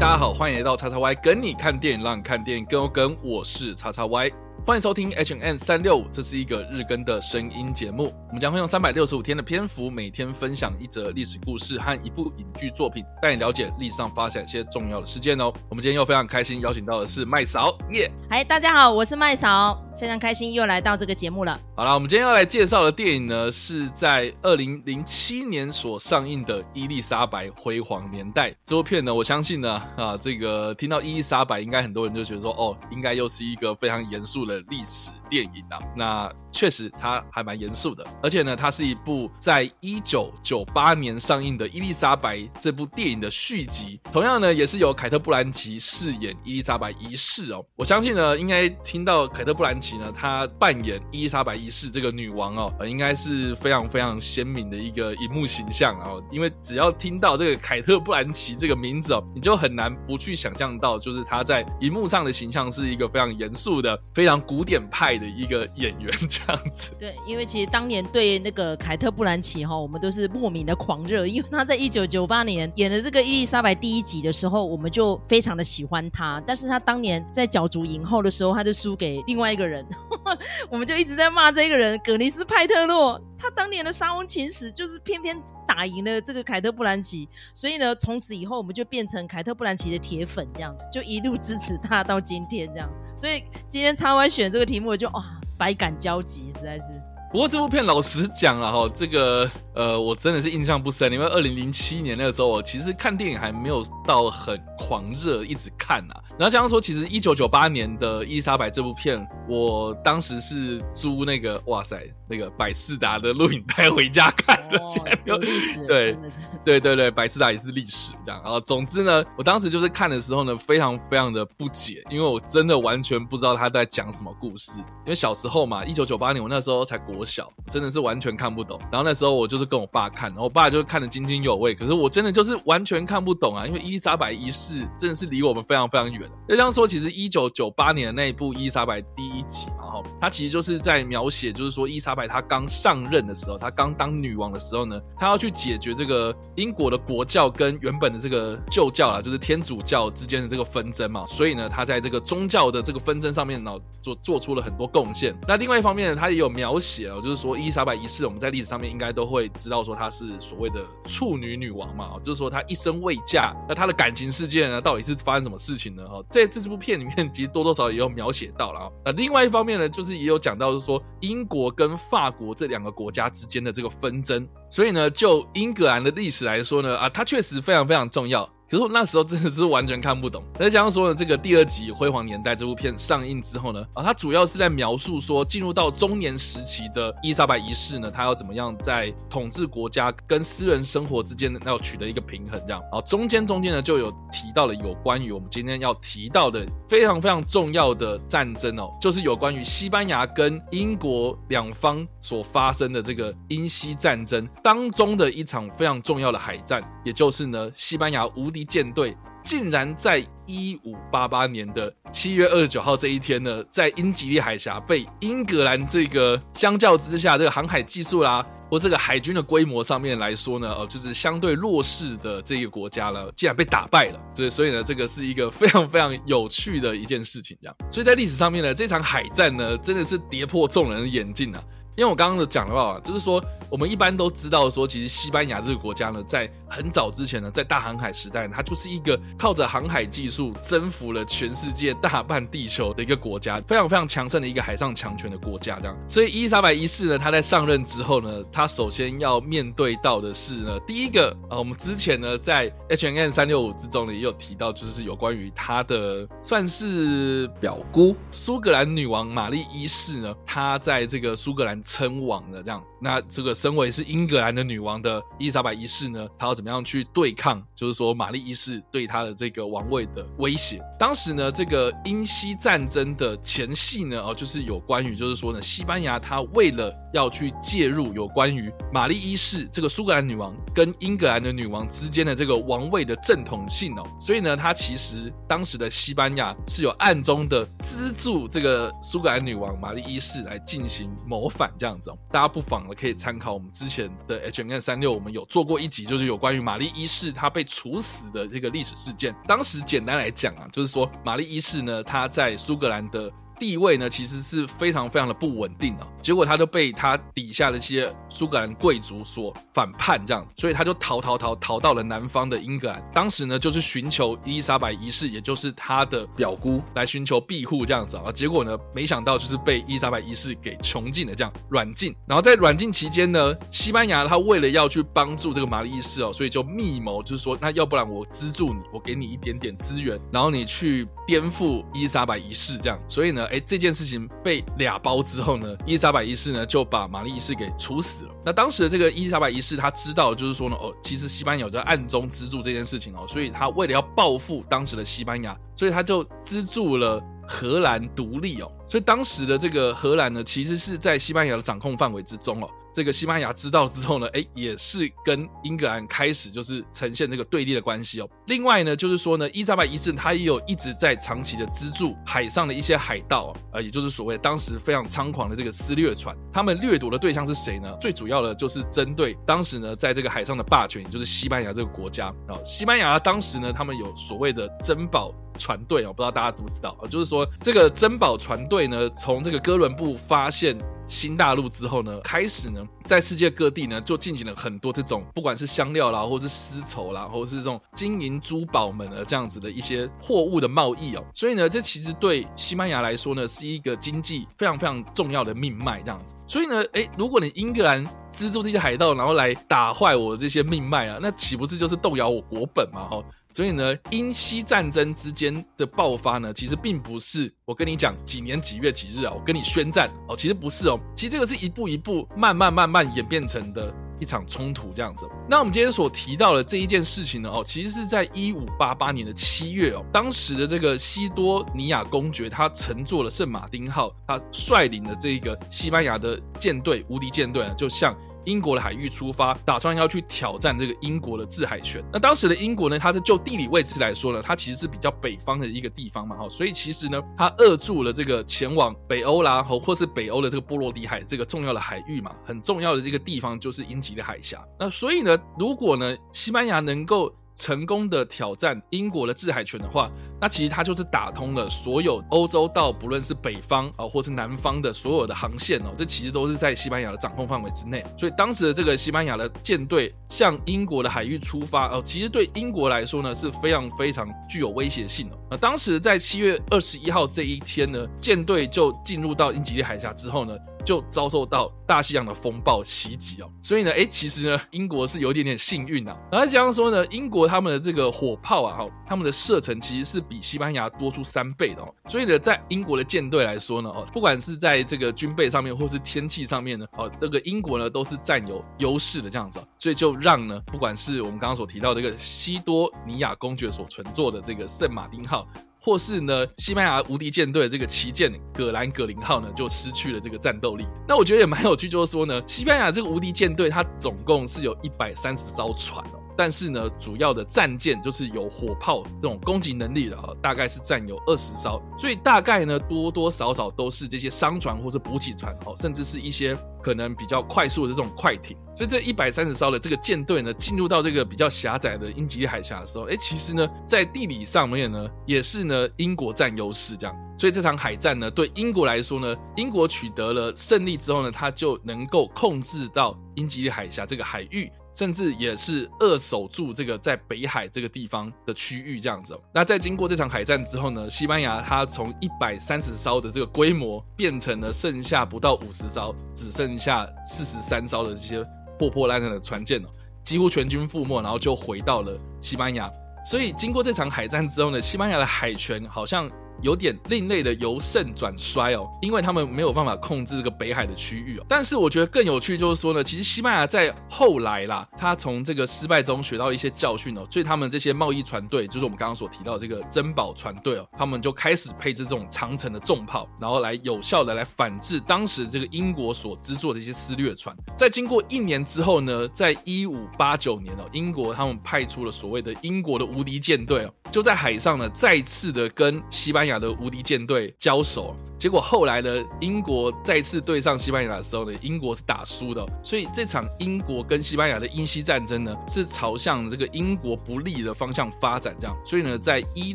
大家好，欢迎来到叉叉 Y 跟你看电影，让你看电影更有梗。我是叉叉 Y，欢迎收听 H N 三六五，这是一个日更的声音节目。我们将会用三百六十五天的篇幅，每天分享一则历史故事和一部影剧作品，带你了解历史上发生一些重要的事件哦。我们今天又非常开心，邀请到的是麦嫂耶。嗨，大家好，我是麦嫂。非常开心又来到这个节目了。好了，我们今天要来介绍的电影呢，是在二零零七年所上映的《伊丽莎白辉煌年代》这部片呢。我相信呢，啊，这个听到伊丽莎白，应该很多人就觉得说，哦，应该又是一个非常严肃的历史电影啊。那确实，它还蛮严肃的，而且呢，它是一部在一九九八年上映的《伊丽莎白》这部电影的续集。同样呢，也是由凯特·布兰奇饰演伊丽莎白一世哦。我相信呢，应该听到凯特·布兰奇。呢，她扮演伊丽莎白一世这个女王哦，应该是非常非常鲜明的一个荧幕形象哦。因为只要听到这个凯特·布兰奇这个名字哦，你就很难不去想象到，就是她在荧幕上的形象是一个非常严肃的、非常古典派的一个演员这样子。对，因为其实当年对那个凯特·布兰奇哈，我们都是莫名的狂热，因为她在一九九八年演的这个伊丽莎白第一集的时候，我们就非常的喜欢她。但是她当年在角逐影后的时候，她就输给另外一个人。我们就一直在骂这个人，格尼斯派特洛。他当年的沙翁情史就是偏偏打赢了这个凯特布兰奇，所以呢，从此以后我们就变成凯特布兰奇的铁粉，这样就一路支持他到今天这样。所以今天叉 Y 选这个题目，我就哇百感交集，实在是。不过这部片老实讲了哈，这个呃，我真的是印象不深，因为二零零七年那个时候，我其实看电影还没有到很狂热，一直看呐。然后加上说，其实一九九八年的伊丽莎白这部片，我当时是租那个哇塞那个百事达的录影带回家看的，有历史，对对对对，百事达也是历史这样。然后总之呢，我当时就是看的时候呢，非常非常的不解，因为我真的完全不知道他在讲什么故事。因为小时候嘛，一九九八年我那时候才国。我小真的是完全看不懂，然后那时候我就是跟我爸看，然后我爸就看得津津有味，可是我真的就是完全看不懂啊，因为伊丽莎白一世真的是离我们非常非常远。就像说，其实一九九八年的那一部伊丽莎白第一集嘛，哈，它其实就是在描写，就是说伊丽莎白她刚上任的时候，她刚当女王的时候呢，她要去解决这个英国的国教跟原本的这个旧教啊，就是天主教之间的这个纷争嘛，所以呢，她在这个宗教的这个纷争上面呢，做做出了很多贡献。那另外一方面呢，她也有描写哦。就是说，伊丽莎白一世，我们在历史上面应该都会知道，说她是所谓的处女女王嘛，就是说她一生未嫁。那她的感情世界呢，到底是发生什么事情呢？哈，在这部片里面，其实多多少少也有描写到了啊。那另外一方面呢，就是也有讲到，是说英国跟法国这两个国家之间的这个纷争。所以呢，就英格兰的历史来说呢，啊，它确实非常非常重要。可是我那时候真的是完全看不懂。再加上说呢，这个第二集《辉煌年代》这部片上映之后呢，啊，它主要是在描述说进入到中年时期的伊丽莎白一世呢，她要怎么样在统治国家跟私人生活之间要取得一个平衡，这样。然后中间中间呢，就有提到了有关于我们今天要提到的非常非常重要的战争哦，就是有关于西班牙跟英国两方所发生的这个英西战争当中的一场非常重要的海战，也就是呢，西班牙无敌。舰队竟然在一五八八年的七月二十九号这一天呢，在英吉利海峡被英格兰这个相较之下这个航海技术啦，或这个海军的规模上面来说呢，哦，就是相对弱势的这个国家呢，竟然被打败了。所以，所以呢，这个是一个非常非常有趣的一件事情。这样，所以在历史上面呢，这场海战呢，真的是跌破众人的眼镜啊。因为我刚刚的讲的话，就是说，我们一般都知道说，其实西班牙这个国家呢，在很早之前呢，在大航海时代，它就是一个靠着航海技术征服了全世界大半地球的一个国家，非常非常强盛的一个海上强权的国家。这样，所以伊丽莎白一世呢，她在上任之后呢，她首先要面对到的是呢，第一个啊，我们之前呢在 H N N 三六五之中呢也有提到，就是有关于她的算是表姑苏格兰女王玛丽一世呢，她在这个苏格兰。称王的这样，那这个身为是英格兰的女王的伊丽莎白一世呢，她要怎么样去对抗？就是说玛丽一世对她的这个王位的威胁。当时呢，这个英西战争的前戏呢，哦，就是有关于，就是说呢，西班牙他为了要去介入有关于玛丽一世这个苏格兰女王跟英格兰的女王之间的这个王位的正统性哦，所以呢，他其实当时的西班牙是有暗中的资助这个苏格兰女王玛丽一世来进行谋反。这样子哦，大家不妨呢可以参考考我们之前的 H N 三六，我们有做过一集，就是有关于玛丽一世她被处死的这个历史事件。当时简单来讲啊，就是说玛丽一世呢，她在苏格兰的。地位呢，其实是非常非常的不稳定的。结果他就被他底下的一些苏格兰贵族所反叛，这样，所以他就逃逃逃逃到了南方的英格兰。当时呢，就是寻求伊丽莎白一世，也就是他的表姑来寻求庇护这样子啊。结果呢，没想到就是被伊丽莎白一世给穷尽了，这样软禁。然后在软禁期间呢，西班牙他为了要去帮助这个玛丽一世哦，所以就密谋，就是说，那要不然我资助你，我给你一点点资源，然后你去颠覆伊丽莎白一世这样。所以呢。哎，这件事情被俩包之后呢，伊丽莎白一世呢就把玛丽一世给处死了。那当时的这个伊丽莎白一世，他知道就是说呢，哦，其实西班牙在暗中资助这件事情哦，所以他为了要报复当时的西班牙，所以他就资助了荷兰独立哦。所以当时的这个荷兰呢，其实是在西班牙的掌控范围之中哦。这个西班牙知道之后呢，哎，也是跟英格兰开始就是呈现这个对立的关系哦。另外呢，就是说呢，伊莎白一世他也有一直在长期的资助海上的一些海盗，呃，也就是所谓当时非常猖狂的这个私掠船。他们掠夺的对象是谁呢？最主要的就是针对当时呢，在这个海上的霸权，也就是西班牙这个国家啊。西班牙当时呢，他们有所谓的珍宝。船队哦，不知道大家知不知道啊？就是说，这个珍宝船队呢，从这个哥伦布发现新大陆之后呢，开始呢，在世界各地呢，就进行了很多这种，不管是香料啦，或是丝绸啦，或者是这种金银珠宝们的这样子的一些货物的贸易哦。所以呢，这其实对西班牙来说呢，是一个经济非常非常重要的命脉这样子。所以呢，哎，如果你英格兰资助这些海盗，然后来打坏我这些命脉啊，那岂不是就是动摇我国本嘛？哈。所以呢，英西战争之间的爆发呢，其实并不是我跟你讲几年几月几日啊，我跟你宣战哦，其实不是哦，其实这个是一步一步慢慢慢慢演变成的一场冲突这样子。那我们今天所提到的这一件事情呢，哦，其实是在一五八八年的七月哦，当时的这个西多尼亚公爵他乘坐了圣马丁号，他率领的这个西班牙的舰队无敌舰队啊，就向。英国的海域出发，打算要去挑战这个英国的制海权。那当时的英国呢，它是就地理位置来说呢，它其实是比较北方的一个地方嘛，哈，所以其实呢，它扼住了这个前往北欧啦，或或是北欧的这个波罗的海这个重要的海域嘛，很重要的这个地方就是英吉利海峡。那所以呢，如果呢，西班牙能够成功的挑战英国的制海权的话，那其实它就是打通了所有欧洲到不论是北方啊，或是南方的所有的航线哦，这其实都是在西班牙的掌控范围之内。所以当时的这个西班牙的舰队向英国的海域出发哦，其实对英国来说呢是非常非常具有威胁性的。那当时在七月二十一号这一天呢，舰队就进入到英吉利海峡之后呢。就遭受到大西洋的风暴袭击哦，所以呢，哎，其实呢，英国是有点点幸运呐。然后加上说呢，英国他们的这个火炮啊，哈，他们的射程其实是比西班牙多出三倍的哦。所以呢，在英国的舰队来说呢，哦，不管是在这个军备上面，或是天气上面呢，哦，这个英国呢都是占有优势的这样子。所以就让呢，不管是我们刚刚所提到这个西多尼亚公爵所乘坐的这个圣马丁号。或是呢，西班牙无敌舰队这个旗舰葛兰葛林号呢，就失去了这个战斗力。那我觉得也蛮有趣，就是说呢，西班牙这个无敌舰队它总共是有一百三十艘船哦。但是呢，主要的战舰就是有火炮这种攻击能力的哈，大概是占有二十艘，所以大概呢多多少少都是这些商船或者补给船哦，甚至是一些可能比较快速的这种快艇。所以这一百三十艘的这个舰队呢，进入到这个比较狭窄的英吉利海峡的时候，哎，其实呢，在地理上面呢，也是呢英国占优势这样。所以这场海战呢，对英国来说呢，英国取得了胜利之后呢，它就能够控制到英吉利海峡这个海域。甚至也是扼守住这个在北海这个地方的区域，这样子。那在经过这场海战之后呢，西班牙它从一百三十艘的这个规模变成了剩下不到五十艘，只剩下四十三艘的这些破破烂烂的船舰了，几乎全军覆没，然后就回到了西班牙。所以经过这场海战之后呢，西班牙的海权好像。有点另类的由盛转衰哦，因为他们没有办法控制这个北海的区域哦。但是我觉得更有趣就是说呢，其实西班牙在后来啦，他从这个失败中学到一些教训哦，所以他们这些贸易船队，就是我们刚刚所提到这个珍宝船队哦，他们就开始配置这种长城的重炮，然后来有效的来反制当时这个英国所制作的一些私掠船。在经过一年之后呢，在一五八九年哦，英国他们派出了所谓的英国的无敌舰队哦，就在海上呢再次的跟西班牙的无敌舰队交手，结果后来呢，英国再次对上西班牙的时候呢，英国是打输的，所以这场英国跟西班牙的英西战争呢，是朝向这个英国不利的方向发展，这样，所以呢，在一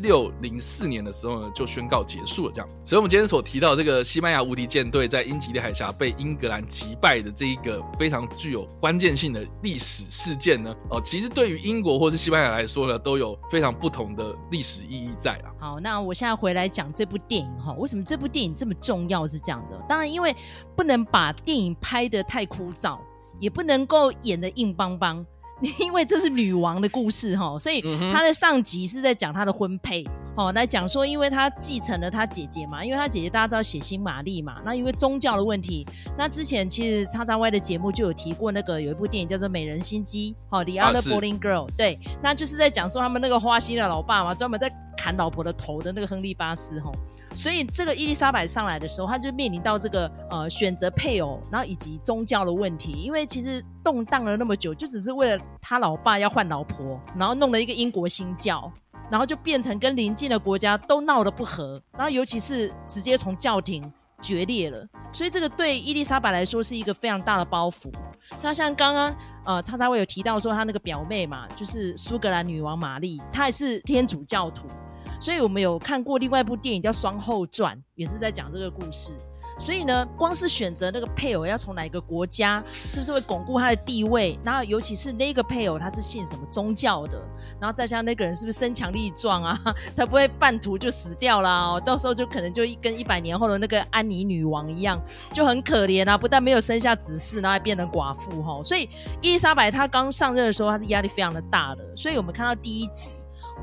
六零四年的时候呢，就宣告结束了，这样。所以，我们今天所提到这个西班牙无敌舰队在英吉利海峡被英格兰击败的这一个非常具有关键性的历史事件呢，哦，其实对于英国或是西班牙来说呢，都有非常不同的历史意义在啊。好，那我现在回来讲这部电影哈，为什么这部电影这么重要？是这样子，当然，因为不能把电影拍的太枯燥，也不能够演的硬邦邦。因为这是女王的故事哈，所以她的上集是在讲她的婚配哦，来讲说，因为她继承了她姐姐嘛，因为她姐姐大家知道血腥玛丽嘛，那因为宗教的问题，那之前其实叉叉 Y 的节目就有提过那个有一部电影叫做《美人心机》哦，《The Other Boring Girl》对，那就是在讲说他们那个花心的老爸嘛，专门在砍老婆的头的那个亨利巴斯吼。所以这个伊丽莎白上来的时候，她就面临到这个呃选择配偶，然后以及宗教的问题。因为其实动荡了那么久，就只是为了他老爸要换老婆，然后弄了一个英国新教，然后就变成跟邻近的国家都闹得不和，然后尤其是直接从教廷决裂了。所以这个对伊丽莎白来说是一个非常大的包袱。那像刚刚呃叉叉我有提到说，她那个表妹嘛，就是苏格兰女王玛丽，她也是天主教徒。所以我们有看过另外一部电影叫《双后传》，也是在讲这个故事。所以呢，光是选择那个配偶要从哪个国家，是不是会巩固他的地位？然后尤其是那个配偶他是信什么宗教的，然后再加上那个人是不是身强力壮啊，才不会半途就死掉啦。到时候就可能就跟一百年后的那个安妮女王一样，就很可怜啊，不但没有生下子嗣，然后还变成寡妇哈。所以伊丽莎白她刚上任的时候，她是压力非常的大的。所以我们看到第一集。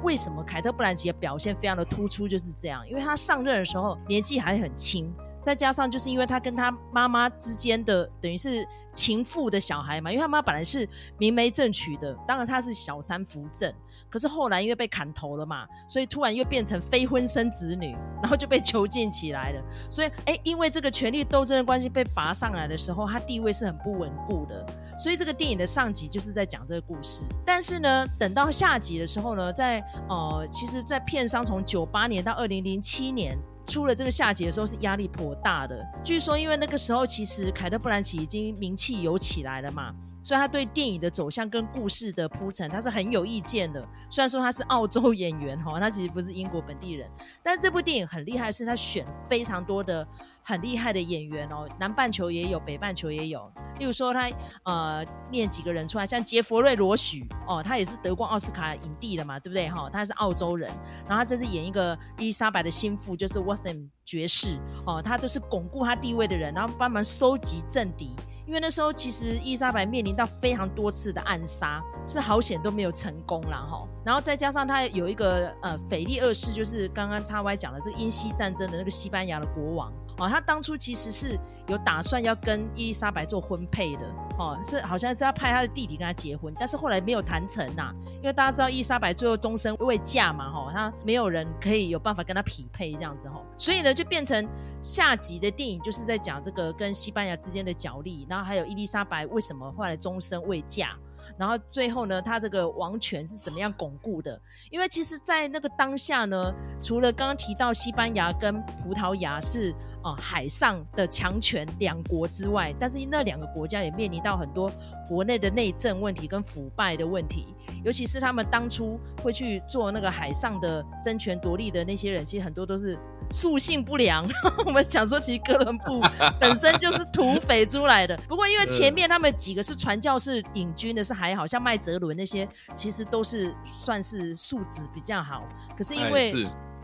为什么凯特·布兰奇的表现非常的突出？就是这样，因为他上任的时候年纪还很轻。再加上，就是因为他跟他妈妈之间的等于是情妇的小孩嘛，因为他妈本来是明媒正娶的，当然他是小三扶正，可是后来因为被砍头了嘛，所以突然又变成非婚生子女，然后就被囚禁起来了。所以，哎，因为这个权力斗争的关系被拔上来的时候，他地位是很不稳固的。所以这个电影的上集就是在讲这个故事。但是呢，等到下集的时候呢，在呃，其实，在片商从九八年到二零零七年。出了这个下集的时候是压力颇大的，据说因为那个时候其实凯特·布兰奇已经名气有起来了嘛。所以他对电影的走向跟故事的铺陈，他是很有意见的。虽然说他是澳洲演员哈，他其实不是英国本地人，但是这部电影很厉害，是他选非常多的很厉害的演员哦，南半球也有，北半球也有。例如说他呃念几个人出来，像杰弗瑞·罗许哦，他也是得过奥斯卡影帝的嘛，对不对哈？他是澳洲人，然后他这次演一个伊丽莎白的心腹，就是 Watson 爵士哦，他都是巩固他地位的人，然后帮忙收集政敌。因为那时候其实伊莎白面临到非常多次的暗杀，是好险都没有成功了哈。然后再加上他有一个呃腓力二世，就是刚刚叉 Y 讲的这个英西战争的那个西班牙的国王哦，他当初其实是有打算要跟伊丽莎白做婚配的哦，是好像是要派他的弟弟跟他结婚，但是后来没有谈成呐，因为大家知道伊丽莎白最后终身未嫁嘛哈，他没有人可以有办法跟他匹配这样子哈，所以呢就变成下集的电影就是在讲这个跟西班牙之间的角力，然后还有伊丽莎白为什么后来终身未嫁。然后最后呢，他这个王权是怎么样巩固的？因为其实，在那个当下呢，除了刚刚提到西班牙跟葡萄牙是啊海上的强权两国之外，但是那两个国家也面临到很多国内的内政问题跟腐败的问题。尤其是他们当初会去做那个海上的争权夺利的那些人，其实很多都是素性不良。我们讲说，其实哥伦布本身就是土匪出来的。不过因为前面他们几个是传教士引军的，是还好像麦哲伦那些，其实都是算是素质比较好。可是因为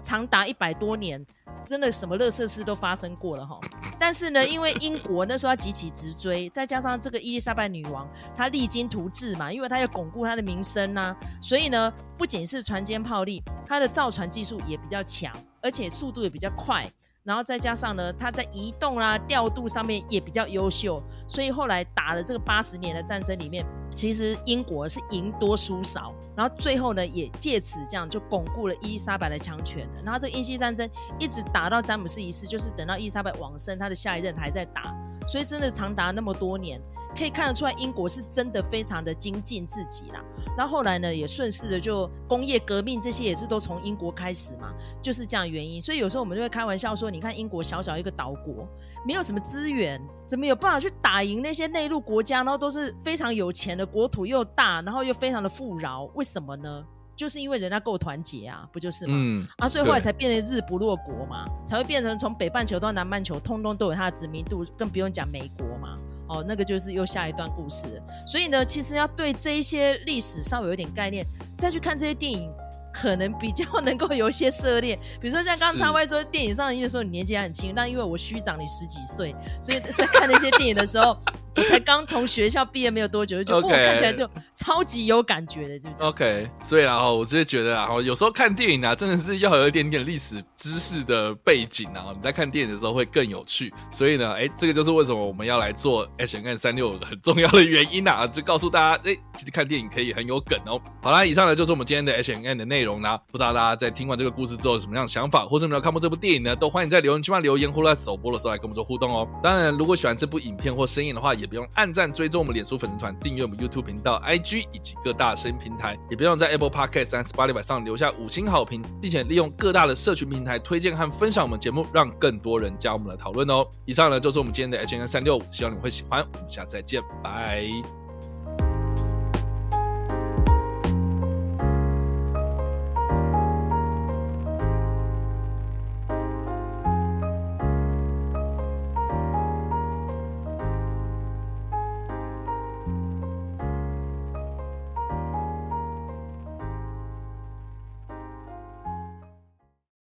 长达一百多年。真的什么乐色事都发生过了哈，但是呢，因为英国那时候要急起直追，再加上这个伊丽莎白女王她励精图治嘛，因为她要巩固她的名声呐，所以呢，不仅是船坚炮利，她的造船技术也比较强，而且速度也比较快。然后再加上呢，他在移动啊、调度上面也比较优秀，所以后来打了这个八十年的战争里面，其实英国是赢多输少，然后最后呢也借此这样就巩固了伊丽莎白的强权然后这个英西战争一直打到詹姆斯一世，就是等到伊丽莎白往生，他的下一任还在打。所以真的长达那么多年，可以看得出来英国是真的非常的精进自己啦。那后来呢，也顺势的就工业革命这些也是都从英国开始嘛，就是这样原因。所以有时候我们就会开玩笑说，你看英国小小一个岛国，没有什么资源，怎么有办法去打赢那些内陆国家？然后都是非常有钱的国土又大，然后又非常的富饶，为什么呢？就是因为人家够团结啊，不就是吗？嗯啊，所以后来才变成日不落国嘛，才会变成从北半球到南半球，通通都有它的殖民度，更不用讲美国嘛。哦，那个就是又下一段故事。所以呢，其实要对这一些历史稍微有点概念，再去看这些电影。可能比较能够有一些涉猎，比如说像刚刚叉说电影上映的时候，你年纪还很轻，但因为我虚长你十几岁，所以在看那些电影的时候，我才刚从学校毕业没有多久，就觉得我看起来就超级有感觉的，就是 OK。所以然后我就是觉得，然后有时候看电影啊，真的是要有一点点历史知识的背景啊，你在看电影的时候会更有趣。所以呢，哎，这个就是为什么我们要来做 H N 三六很重要的原因啊，就告诉大家，哎，其实看电影可以很有梗哦。好啦，以上呢就是我们今天的 H N 的内容。容呢？不知道大家在听完这个故事之后有什么样的想法，或者有没有看过这部电影呢？都欢迎在留言区留言，或者在首播的时候来跟我们做互动哦。当然，如果喜欢这部影片或声音的话，也不用按赞、追踪我们脸书粉丝团、订阅我们 YouTube 频道、IG 以及各大声音平台，也不用在 Apple Podcast 三十八里板上留下五星好评，并且利用各大的社群平台推荐和分享我们节目，让更多人加我们的讨论哦。以上呢就是我们今天的 H N 三六五，希望你们会喜欢。我们下次再见，拜。